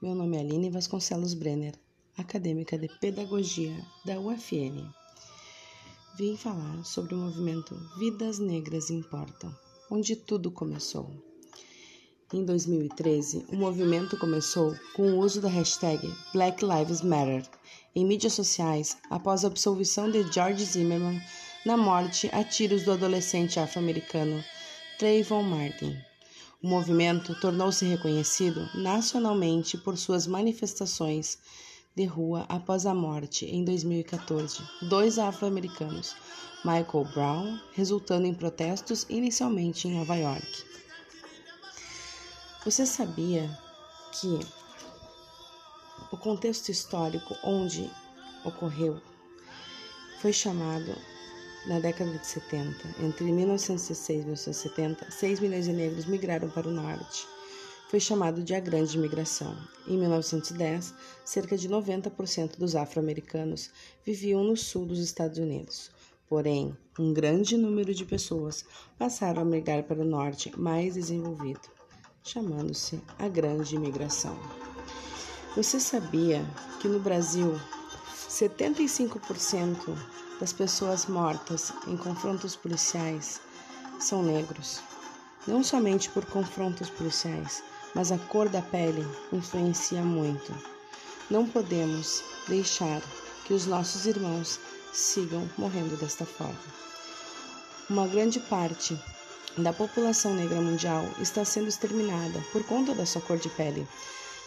Meu nome é Aline Vasconcelos Brenner, acadêmica de Pedagogia da UFN. Vim falar sobre o movimento Vidas Negras Importam, onde tudo começou. Em 2013, o movimento começou com o uso da hashtag Black Lives Matter em mídias sociais após a absolvição de George Zimmerman na morte a tiros do adolescente afro-americano Trayvon Martin. O movimento tornou-se reconhecido nacionalmente por suas manifestações de rua após a morte, em 2014, dois afro-americanos, Michael Brown, resultando em protestos inicialmente em Nova York. Você sabia que o contexto histórico onde ocorreu foi chamado na década de 70, entre 1916 e 1970, 6 milhões de negros migraram para o norte. Foi chamado de a Grande Migração. Em 1910, cerca de 90% dos afro-americanos viviam no sul dos Estados Unidos. Porém, um grande número de pessoas passaram a migrar para o norte mais desenvolvido chamando-se a Grande Imigração. Você sabia que no Brasil 75% das pessoas mortas em confrontos policiais são negros? Não somente por confrontos policiais, mas a cor da pele influencia muito. Não podemos deixar que os nossos irmãos sigam morrendo desta forma. Uma grande parte da população negra mundial está sendo exterminada por conta da sua cor de pele.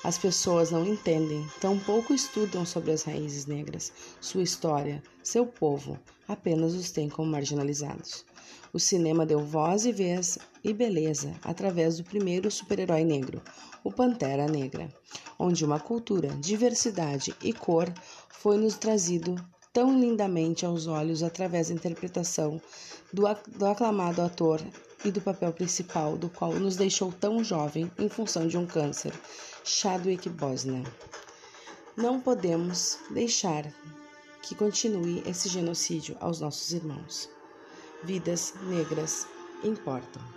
As pessoas não entendem, tampouco estudam sobre as raízes negras, sua história, seu povo, apenas os têm como marginalizados. O cinema deu voz e vez e beleza através do primeiro super-herói negro, o Pantera Negra, onde uma cultura, diversidade e cor foi nos trazido tão lindamente aos olhos através da interpretação do, do aclamado ator e do papel principal, do qual nos deixou tão jovem em função de um câncer, Chadwick Boseman. Não podemos deixar que continue esse genocídio aos nossos irmãos. Vidas negras importam.